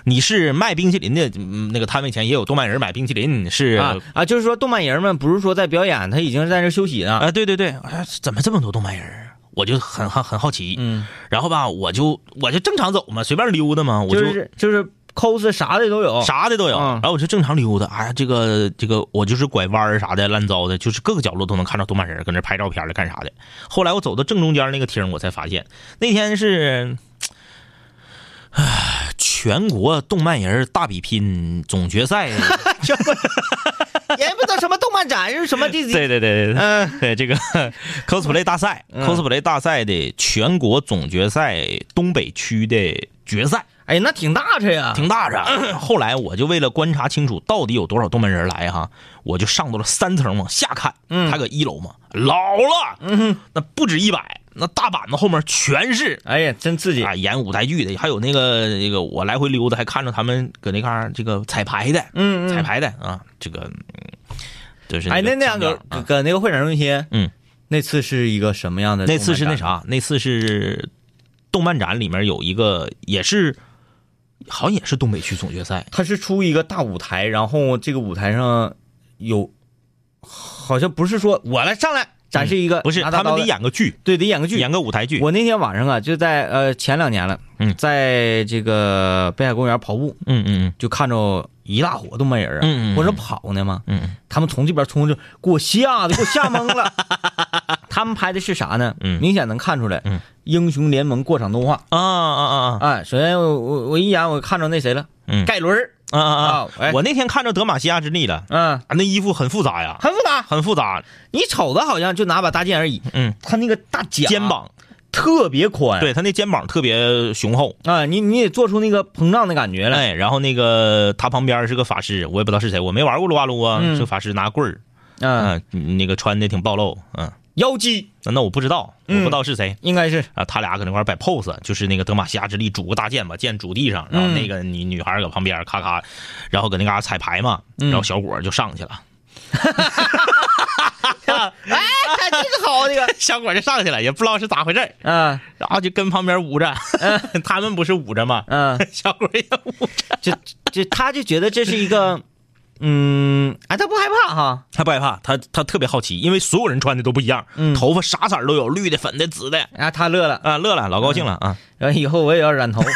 你是卖冰淇淋的，嗯那个摊位前也有动漫人买冰淇淋，是啊啊，就是说动漫人们不是说在表演，他已经在这休息呢。啊，对对对，哎，怎么这么多动漫人儿？我就很很很好奇，嗯，然后吧，我就我就正常走嘛，随便溜达嘛，我就就是就是 cos 啥的都有。啥的都有，嗯然后我就正常溜达，哎呀，这个这个我就是拐弯儿啥的乱糟的，就是各个角落都能看到动漫人儿搁那拍照片儿了干啥的。后来我走到正中间那个厅，我才发现那天是，唉，全国动漫人大比拼总决赛，也不知道什么动漫展是什么地对对对对对。嗯 对这个 cosplay 大赛、嗯 cosplay 大赛的全国总决赛东北区的决赛，哎，那挺大着呀。挺大着。后来我就为了观察清楚到底有多少动漫人来哈，我就上到了三层往下看。嗯他搁一楼嘛，老了，嗯，那不止一百，那大板子后面全是。哎呀，真刺激。啊，演舞台剧的，还有那个那个，我来回溜达，还看着他们搁那嘎儿这个彩排的，嗯嗯彩排的啊，这个，嗯就是哎，那那两个个啊搁那个会展中心，嗯，那次是一个什么样的？那次是那，啥，那次是动漫展里面有一个，也是好像也是东北区总决赛，他是出一个大舞台，然后这个舞台上有，好像不是说我来上来展示一个，不是他们得演个剧，对，得演个剧，演个舞台剧。我那天晚上啊，就在呃前两年了，嗯在这个北海公园跑步，嗯嗯就看着一大伙都没人啊，嗯嗯嗯我这跑呢嘛，嗯嗯他们从这边冲就给我吓得给我吓懵了。他们拍的是啥呢？嗯明显能看出来，嗯英雄联盟过场动画。啊啊啊啊哎，首先我我我一眼我看着那谁了，嗯盖伦儿，啊啊啊。哎！我那天看着德玛西亚之力了，嗯，啊那衣服很复杂呀，很复杂。很复杂，你瞅着好像就拿把大剑而已，嗯，他那个大甲肩膀，特别宽，对他那肩膀特别雄厚。啊，你你也做出那个膨胀的感觉来。哎，然后那个他旁边是个法师，我也不知道是谁，我没玩过撸啊撸啊，嗯。是个法师拿棍儿，嗯，嗯，那个穿的挺暴露，嗯，妖姬那那我不知道，我嗯不知道是谁。应该是。啊，他俩搁那块摆 pose，就是那个德玛西亚之力拄个大剑，把剑拄地上，然后那个女女孩搁旁边咔咔，然后搁那嘎彩排嘛，嗯。然后小果就上去了，哎，这个好，这个，小伙儿就上去了，也不知道是咋回事儿。嗯然后就跟旁边捂着，他们不是捂着吗？嗯，小伙儿也捂着，就就他就觉得这是一个，嗯，哎，他不害怕哈，他不害怕，他他特别好奇，因为所有人穿的都不一样，嗯。头发啥色儿都有，绿的、粉的、紫的，啊，他乐了，啊，乐了，老高兴了啊，然后以后我也要染头。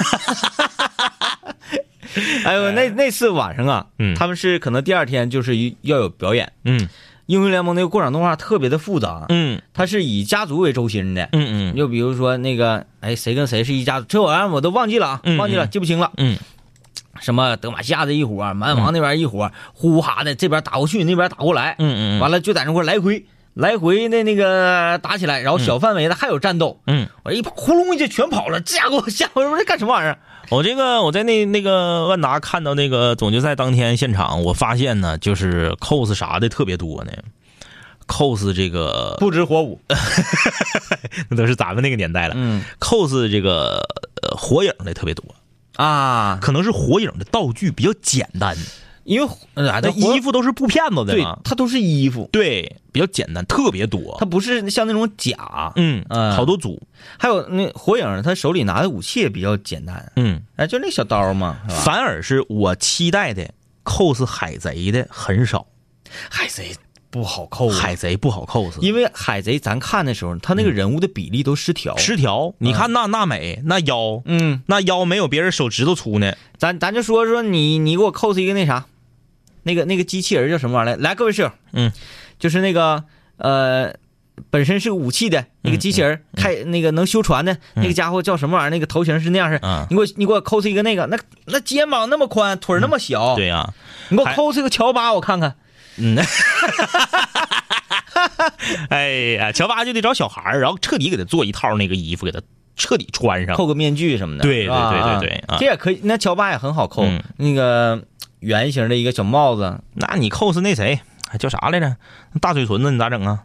哎呦，那那次晚上啊，嗯。他们是可能第二天就是要有表演。嗯。英雄联盟那个过场动画特别的复杂，嗯。它是以家族为轴心的。嗯嗯。就比如说那个，哎，谁跟谁是一家族，这玩意儿我都忘记了啊，嗯忘记了，嗯。记不清了。嗯什么德玛西亚这一伙，蛮王那边一伙，呼哈的这边打过去，那边打过来，嗯嗯，完了就在那块来回来回的那个打起来，然后小范围的还有战斗。嗯。我一跑，呼隆一下全跑了，这家伙吓我，我说这干什么玩意儿？我这个我在那那个万达看到那个总决赛当天现场，我发现呢，就是 cos 啥的特别多呢，cos 这个不知火舞。那都是咱们那个年代了、嗯 c o s 这个呃火影的特别多啊，可能是火影的道具比较简单，因为呃，那衣服服都是布片子的对嘛，，它都是衣服，对，比较简单，特别多。它。不是像那种甲。嗯，嗯好多组，还有那火影，他手里拿的武器也比较简单，嗯，哎，就那小刀嘛，是吧？反而是我期待的 cos 海贼的很少，海贼不好扣啊，海贼不好 cos，因为海贼咱看的时候，他那个人物的比例都失调。失调。你看那娜美那腰，嗯，那腰没有别人手指头粗呢。咱咱就说说你，你给我 cos 一个那啥，那个那个机器人叫什么玩意儿来？来，各位室友，嗯，就是那个呃，本身是个武器的那个机器人，开那个能修船的、那个家伙叫什么玩意儿？那个头型是那样式。嗯。你给我你给我 cos 一个那个，那那肩膀那么宽，腿儿那么小，对呀、你给我还 cos 一个乔巴，我看看。嗯，哎呀，乔巴就得找小孩儿，然后彻底给他做一套那个衣服，给他彻底穿上。扣个面具什么的，对对对对对啊这也可以。那乔巴也很好扣，嗯那个圆形的一个小帽子那你 cos 那谁叫啥来着？大嘴唇子你咋整啊？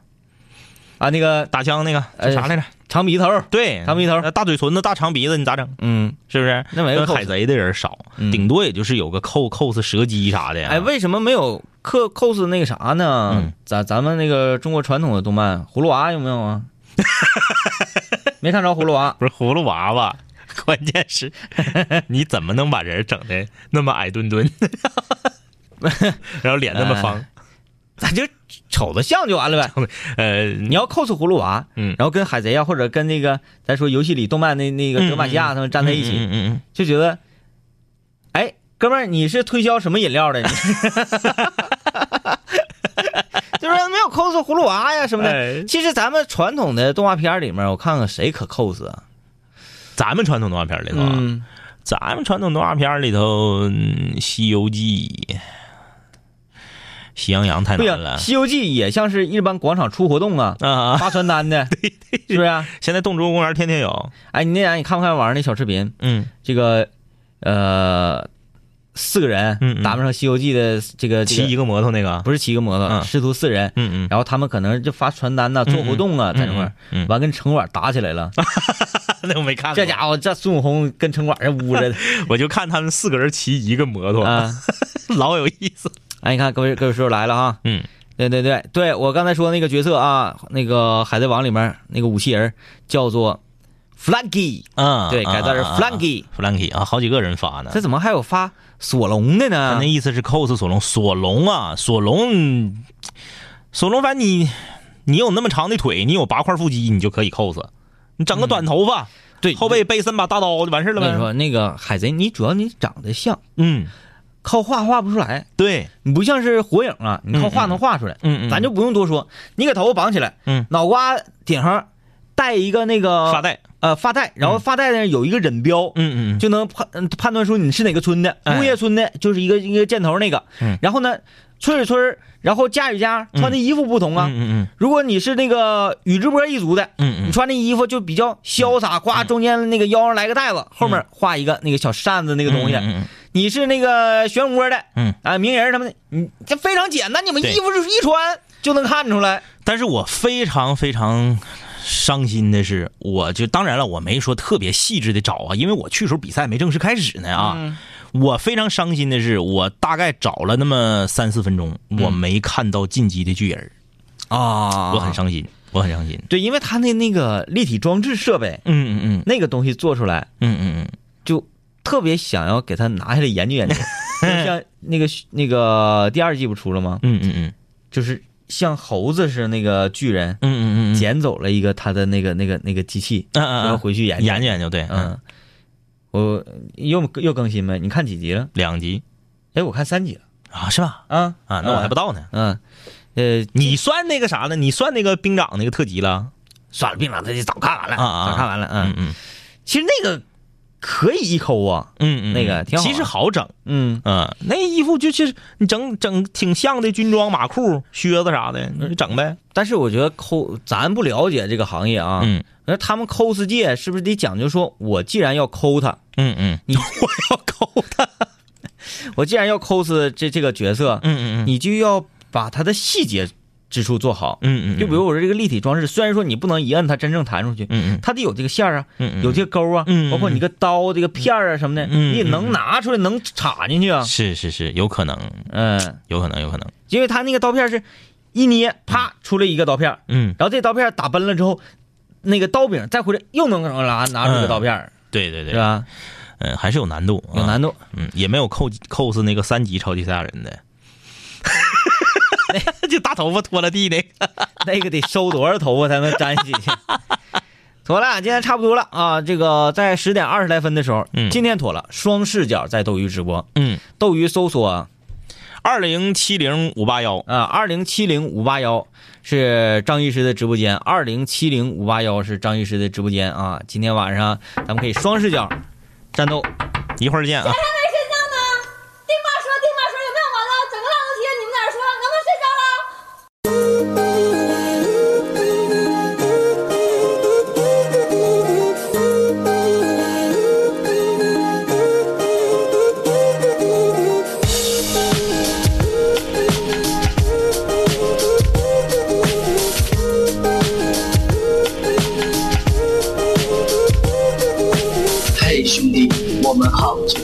啊，那个打枪那个叫啥来着？长鼻头，对，长鼻头大嘴唇子、大长鼻子你咋整？嗯，是不是？那没有跟 cos 海贼的人少，嗯顶多也就是有个 cos cos 蛇姬啥的。哎，为什么没有克 cos 那个啥呢？嗯咱咱们那个中国传统的动漫葫芦娃有没有啊？没看着葫芦娃，不是葫芦娃吧？关键是 你怎么能把人整的那么矮墩墩，然后脸那么方？咱就瞅着像就完了呗。呃，你要 cos 葫芦娃，嗯然后跟海贼啊，或者跟那个咱说游戏里动漫那那个德玛西亚他们站在一起，嗯嗯嗯就觉得，哎，哥们儿，你是推销什么饮料的？你 就是没有 cos 葫芦娃呀什么的。哎其实咱们传统的动画片里面，我看看谁可 cos 啊？咱们传统动画片里头啊，嗯，咱们传统动画片里头，嗯《西游记》《喜羊羊》太难了《西游记》也像是一般广场出活动啊，啊！发传单的，是不是啊？现在动植物公园天天有，哎，你那天你看不看网上那小视频？嗯这个呃，四个人嗯嗯。打扮成《西游记》的这个，骑一个摩托那个，不是骑一个摩托，嗯。师徒四人，嗯嗯，然后他们可能就发传单呐、做活动啊，在那块儿，完跟城管打起来了。那我没看过，这家伙这孙悟空跟城管这捂着。的 我就看他们四个人骑一个摩托，啊！老有意思。哎，你看各位各位师傅来了哈，嗯。对对对。对，我刚才说那个角色啊，那个海贼王里面那个武器人叫做 Flanky，嗯，对，改字是 Flanky，Flanky 啊，好几个人发呢。这怎么还有发索隆的他呢那？意思是 cos 索隆，索隆啊，索隆，索隆，反正你你有那么长的腿，你有八块腹肌，你就可以 cos。你整个短头发，对，后背背三把大刀就完事儿了呗。你说，那个海贼，你主要你长得像，嗯，靠画画不出来，对，你不像是火影啊，你靠画能画出来。嗯嗯，咱就不用多说，你给头发绑起来，嗯，脑瓜顶上戴一个那个发，带，呃，发带，然后发带呢有一个忍标，嗯嗯，就能判嗯判断出你是哪个村的。哎。木叶村的就是一个一个箭头那个，嗯。然后呢，村与村，然后家与家穿的衣服不同啊。嗯嗯如果你是那个宇智波一族的，嗯嗯。你穿的衣服就比较潇洒，呱，中间那个腰上来个带子，后面画一个那个小扇子那个东西。嗯你是那个漩涡的，嗯。啊，鸣人他们的，你这非常简单，你们衣服就是一穿就能看出来。但是我非常非常伤心的是，我就当然了，我没说特别细致的找啊，因为我去时候比赛没正式开始呢啊。嗯我非常伤心的是，我大概找了那么三四分钟，我没看到进击的巨人，啊我很伤心，我很伤心。对，因为他那那个立体装置设备嗯嗯嗯那个东西做出来，嗯嗯嗯就特别想要给他拿下来研究研究。就像那个那个第二季不出了吗？嗯嗯嗯就是像猴子似的那个巨人嗯嗯嗯，捡走了一个他的那个那个那个机器，嗯嗯然后回去研究研究研究，对，嗯，我又又更新呗？你看几集了？两集哎，我看三集了。啊，是吧？啊啊，那我还不到呢。嗯，呃，你算那个啥呢？你算那个兵长那个特辑了？算了，兵长他就早看完了，啊啊早看完了。嗯嗯，嗯其实那个可以一抠啊。嗯嗯，那个挺好其实好整。嗯，嗯，那衣服就其实你整整挺像的军装、马裤、靴子啥的，你就整呗。但是我觉得抠，咱不了解这个行业啊。嗯那他们 cos 界是不是得讲究说，我既然要抠他，嗯嗯，你 我要抠他。我既然要 cos 这这个角色，嗯嗯嗯，你就要把他的细节之处做好。嗯嗯，就比如我说这个立体装置，虽然说你不能一摁它真正弹出去，嗯嗯。它得有这个线儿啊，嗯嗯。有这个钩啊，嗯嗯包括你个刀、这个片儿啊什么的，嗯你也能拿出来，能插进去啊。是是是，有可能，嗯，有可能，有可能。因为它那个刀片是一捏，啪出来一个刀片，嗯，然后这刀片打崩了之后，那个刀柄再回来又能拿拿出个刀片，对对对，是吧？嗯，还是有难度，有难度。嗯，也没有扣扣死那个三级超级赛亚人的，就大头发拖了地那个。那个得收多少头发才能粘进去？妥了，今天差不多了啊！这个在十点二十来分的时候，嗯今天妥了，双视角在斗鱼直播，嗯，斗鱼搜索二零七零五八幺，啊，二零七零五八幺是张医师的直播间，二零七零五八幺是张医师的直播间啊！今天晚上咱们可以双视角战斗，一会儿见啊。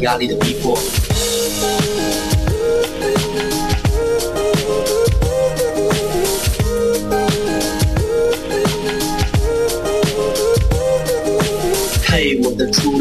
压力的逼迫。